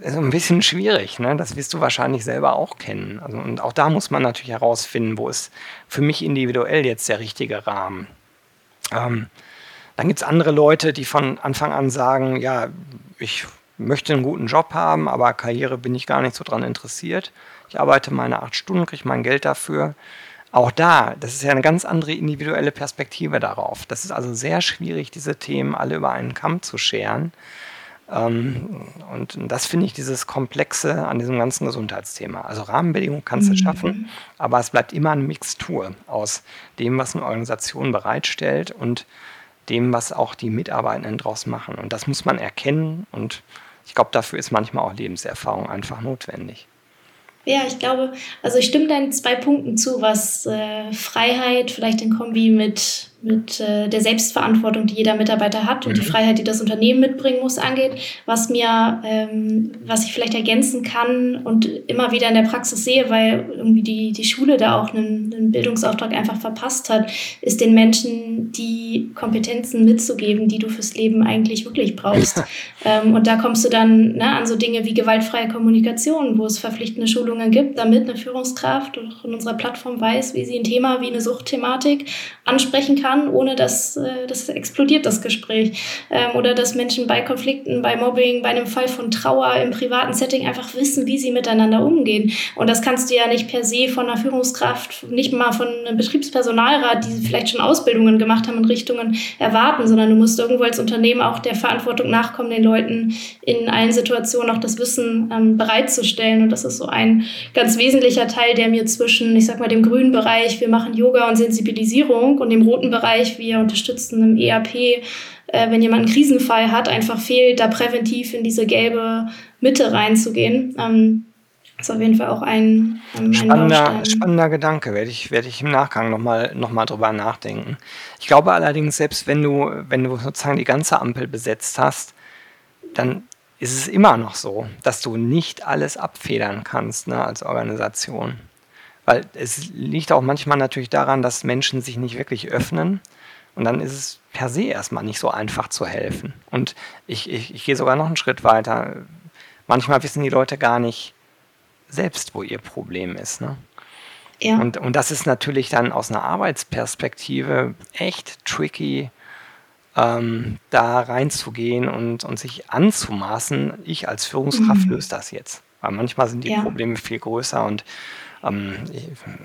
Das ist ein bisschen schwierig, ne? das wirst du wahrscheinlich selber auch kennen. Also, und auch da muss man natürlich herausfinden, wo ist für mich individuell jetzt der richtige Rahmen. Ähm, dann gibt es andere Leute, die von Anfang an sagen, ja, ich möchte einen guten Job haben, aber Karriere bin ich gar nicht so dran interessiert. Ich arbeite meine acht Stunden, kriege mein Geld dafür. Auch da, das ist ja eine ganz andere individuelle Perspektive darauf. Das ist also sehr schwierig, diese Themen alle über einen Kamm zu scheren. Ähm, und das finde ich dieses Komplexe an diesem ganzen Gesundheitsthema. Also Rahmenbedingungen kannst du mhm. schaffen, aber es bleibt immer eine Mixtur aus dem, was eine Organisation bereitstellt und dem, was auch die Mitarbeitenden daraus machen. Und das muss man erkennen und ich glaube, dafür ist manchmal auch Lebenserfahrung einfach notwendig. Ja, ich glaube, also ich stimme deinen zwei Punkten zu, was äh, Freiheit vielleicht in Kombi mit mit äh, der Selbstverantwortung, die jeder Mitarbeiter hat und mhm. die Freiheit, die das Unternehmen mitbringen muss, angeht. Was mir, ähm, was ich vielleicht ergänzen kann und immer wieder in der Praxis sehe, weil irgendwie die, die Schule da auch einen, einen Bildungsauftrag einfach verpasst hat, ist den Menschen die Kompetenzen mitzugeben, die du fürs Leben eigentlich wirklich brauchst. ähm, und da kommst du dann ne, an so Dinge wie gewaltfreie Kommunikation, wo es verpflichtende Schulungen gibt, damit eine Führungskraft auch in unserer Plattform weiß, wie sie ein Thema wie eine Suchtthematik ansprechen kann kann, ohne dass äh, das explodiert, das Gespräch. Ähm, oder dass Menschen bei Konflikten, bei Mobbing, bei einem Fall von Trauer im privaten Setting einfach wissen, wie sie miteinander umgehen. Und das kannst du ja nicht per se von einer Führungskraft, nicht mal von einem Betriebspersonalrat, die vielleicht schon Ausbildungen gemacht haben in Richtungen, erwarten, sondern du musst irgendwo als Unternehmen auch der Verantwortung nachkommen, den Leuten in allen Situationen auch das Wissen ähm, bereitzustellen. Und das ist so ein ganz wesentlicher Teil, der mir zwischen, ich sag mal, dem grünen Bereich, wir machen Yoga und Sensibilisierung und dem roten Bereich, Bereich. Wir unterstützen im ERP, äh, wenn jemand einen Krisenfall hat, einfach fehlt, da präventiv in diese gelbe Mitte reinzugehen. Ähm, ist auf jeden Fall auch ein, ähm, ein spannender, spannender Gedanke, werde ich, werde ich im Nachgang nochmal noch mal drüber nachdenken. Ich glaube allerdings, selbst wenn du, wenn du sozusagen die ganze Ampel besetzt hast, dann ist es immer noch so, dass du nicht alles abfedern kannst ne, als Organisation. Weil es liegt auch manchmal natürlich daran, dass Menschen sich nicht wirklich öffnen. Und dann ist es per se erstmal nicht so einfach zu helfen. Und ich, ich, ich gehe sogar noch einen Schritt weiter. Manchmal wissen die Leute gar nicht selbst, wo ihr Problem ist. Ne? Ja. Und, und das ist natürlich dann aus einer Arbeitsperspektive echt tricky, ähm, da reinzugehen und, und sich anzumaßen, ich als Führungskraft mhm. löse das jetzt. Weil manchmal sind die ja. Probleme viel größer und ähm,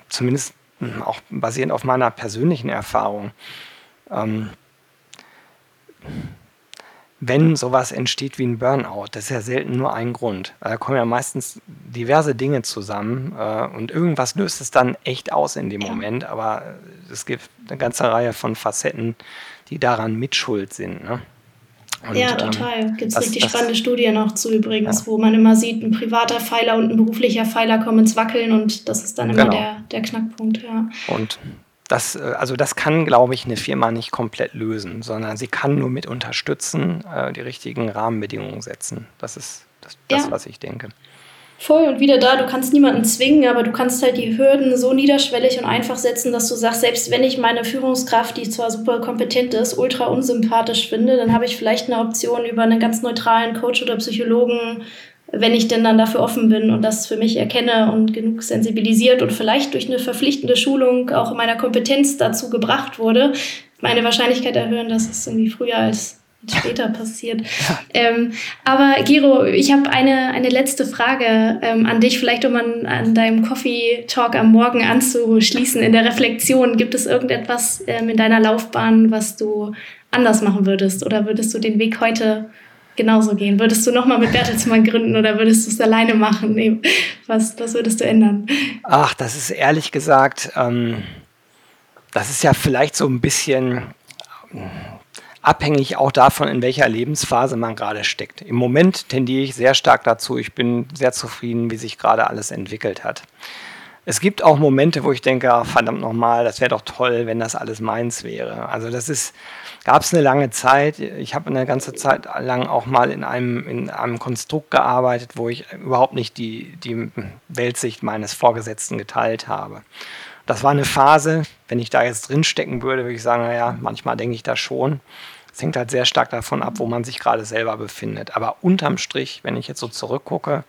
zumindest hm, auch basierend auf meiner persönlichen Erfahrung, ähm, wenn sowas entsteht wie ein Burnout, das ist ja selten nur ein Grund. Da kommen ja meistens diverse Dinge zusammen äh, und irgendwas löst es dann echt aus in dem Moment, aber es gibt eine ganze Reihe von Facetten, die daran mitschuld sind. Ne? Und, ja, ähm, total. Ähm, Gibt es richtig das, spannende Studien auch zu übrigens, ja. wo man immer sieht, ein privater Pfeiler und ein beruflicher Pfeiler kommen ins Wackeln und das ist dann immer genau. der, der Knackpunkt, ja. Und das, äh, also das kann, glaube ich, eine Firma nicht komplett lösen, sondern sie kann nur mit unterstützen, äh, die richtigen Rahmenbedingungen setzen. Das ist das, das ja. was ich denke. Voll und wieder da, du kannst niemanden zwingen, aber du kannst halt die Hürden so niederschwellig und einfach setzen, dass du sagst, selbst wenn ich meine Führungskraft, die zwar super kompetent ist, ultra unsympathisch finde, dann habe ich vielleicht eine Option über einen ganz neutralen Coach oder Psychologen, wenn ich denn dann dafür offen bin und das für mich erkenne und genug sensibilisiert und vielleicht durch eine verpflichtende Schulung auch in meiner Kompetenz dazu gebracht wurde, meine Wahrscheinlichkeit erhöhen, dass es irgendwie früher als später passiert. Ja. Ähm, aber Gero, ich habe eine, eine letzte Frage ähm, an dich, vielleicht um an, an deinem Coffee Talk am Morgen anzuschließen in der Reflexion. Gibt es irgendetwas ähm, in deiner Laufbahn, was du anders machen würdest? Oder würdest du den Weg heute genauso gehen? Würdest du nochmal mit Bertelsmann gründen oder würdest du es alleine machen? Nee, was, was würdest du ändern? Ach, das ist ehrlich gesagt, ähm, das ist ja vielleicht so ein bisschen abhängig auch davon, in welcher Lebensphase man gerade steckt. Im Moment tendiere ich sehr stark dazu, ich bin sehr zufrieden, wie sich gerade alles entwickelt hat. Es gibt auch Momente, wo ich denke, ach, verdammt nochmal, das wäre doch toll, wenn das alles meins wäre. Also das ist, gab es eine lange Zeit. Ich habe eine ganze Zeit lang auch mal in einem, in einem Konstrukt gearbeitet, wo ich überhaupt nicht die, die Weltsicht meines Vorgesetzten geteilt habe. Das war eine Phase, wenn ich da jetzt drin stecken würde, würde ich sagen, naja, manchmal denke ich das schon. Es hängt halt sehr stark davon ab, wo man sich gerade selber befindet. Aber unterm Strich, wenn ich jetzt so zurückgucke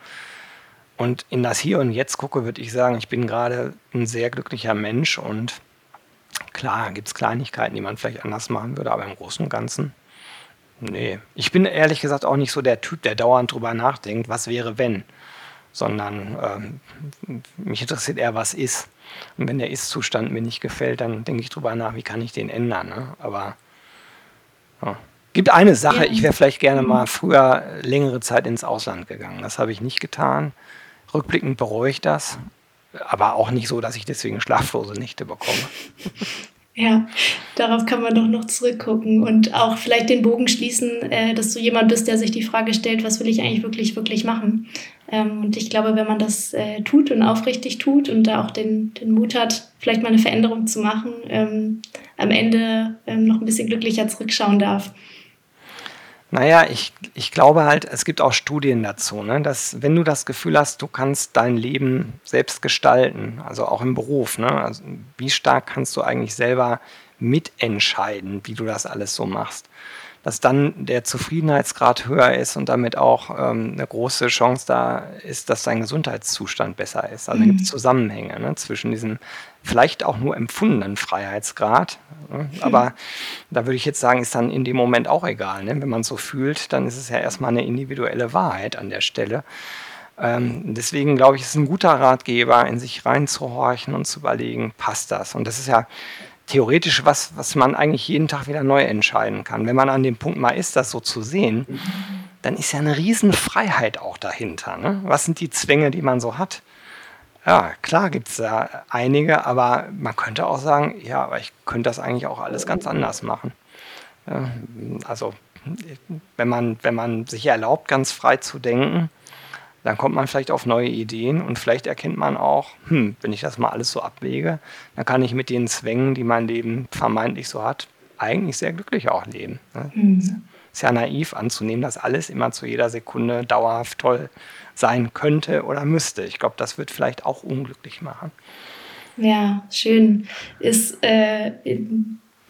und in das Hier und Jetzt gucke, würde ich sagen, ich bin gerade ein sehr glücklicher Mensch und klar gibt es Kleinigkeiten, die man vielleicht anders machen würde, aber im Großen und Ganzen, nee. Ich bin ehrlich gesagt auch nicht so der Typ, der dauernd drüber nachdenkt, was wäre, wenn, sondern ähm, mich interessiert eher, was ist. Und wenn der Ist-Zustand mir nicht gefällt, dann denke ich drüber nach, wie kann ich den ändern. Ne? Aber ja. gibt eine Sache, ich wäre vielleicht gerne mal früher längere Zeit ins Ausland gegangen. Das habe ich nicht getan. Rückblickend bereue ich das, aber auch nicht so, dass ich deswegen schlaflose Nächte bekomme. Ja, darauf kann man doch noch zurückgucken und auch vielleicht den Bogen schließen, äh, dass du jemand bist, der sich die Frage stellt, was will ich eigentlich wirklich, wirklich machen? Ähm, und ich glaube, wenn man das äh, tut und aufrichtig tut und da auch den, den Mut hat, vielleicht mal eine Veränderung zu machen, ähm, am Ende ähm, noch ein bisschen glücklicher zurückschauen darf. Naja, ich, ich glaube halt, es gibt auch Studien dazu, ne, dass wenn du das Gefühl hast, du kannst dein Leben selbst gestalten, also auch im Beruf, ne, also wie stark kannst du eigentlich selber mitentscheiden, wie du das alles so machst dass dann der Zufriedenheitsgrad höher ist und damit auch ähm, eine große Chance da ist, dass dein Gesundheitszustand besser ist. Also mhm. gibt es Zusammenhänge ne, zwischen diesem vielleicht auch nur empfundenen Freiheitsgrad. Ne, mhm. Aber da würde ich jetzt sagen, ist dann in dem Moment auch egal. Ne? Wenn man so fühlt, dann ist es ja erstmal eine individuelle Wahrheit an der Stelle. Ähm, deswegen glaube ich, ist es ein guter Ratgeber, in sich reinzuhorchen und zu überlegen, passt das? Und das ist ja theoretisch was, was man eigentlich jeden Tag wieder neu entscheiden kann. Wenn man an dem Punkt mal ist, das so zu sehen, dann ist ja eine Riesenfreiheit auch dahinter. Ne? Was sind die Zwänge, die man so hat? Ja, klar gibt es da einige, aber man könnte auch sagen, ja, aber ich könnte das eigentlich auch alles ganz anders machen. Ja, also wenn man, wenn man sich erlaubt, ganz frei zu denken, dann kommt man vielleicht auf neue Ideen und vielleicht erkennt man auch, hm, wenn ich das mal alles so abwäge, dann kann ich mit den Zwängen, die mein Leben vermeintlich so hat, eigentlich sehr glücklich auch leben. Ne? Mhm. Ist ja naiv anzunehmen, dass alles immer zu jeder Sekunde dauerhaft toll sein könnte oder müsste. Ich glaube, das wird vielleicht auch unglücklich machen. Ja, schön. Ist äh,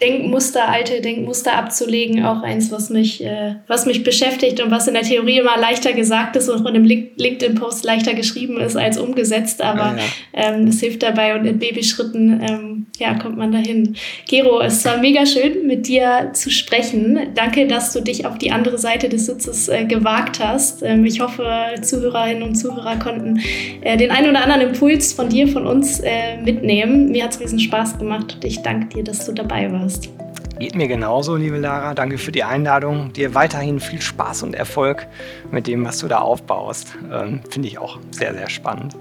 Denkmuster, alte Denkmuster abzulegen, auch eins, was mich, äh, was mich beschäftigt und was in der Theorie immer leichter gesagt ist und von einem LinkedIn-Post leichter geschrieben ist als umgesetzt, aber ja, ja. Ähm, es hilft dabei und in Babyschritten ähm, ja, kommt man dahin. Gero, es war mega schön, mit dir zu sprechen. Danke, dass du dich auf die andere Seite des Sitzes äh, gewagt hast. Ähm, ich hoffe, Zuhörerinnen und Zuhörer konnten äh, den einen oder anderen Impuls von dir, von uns äh, mitnehmen. Mir hat es riesen Spaß gemacht und ich danke dir, dass du dabei warst hast. Geht mir genauso, liebe Lara. Danke für die Einladung. Dir weiterhin viel Spaß und Erfolg mit dem, was du da aufbaust. Ähm, Finde ich auch sehr, sehr spannend.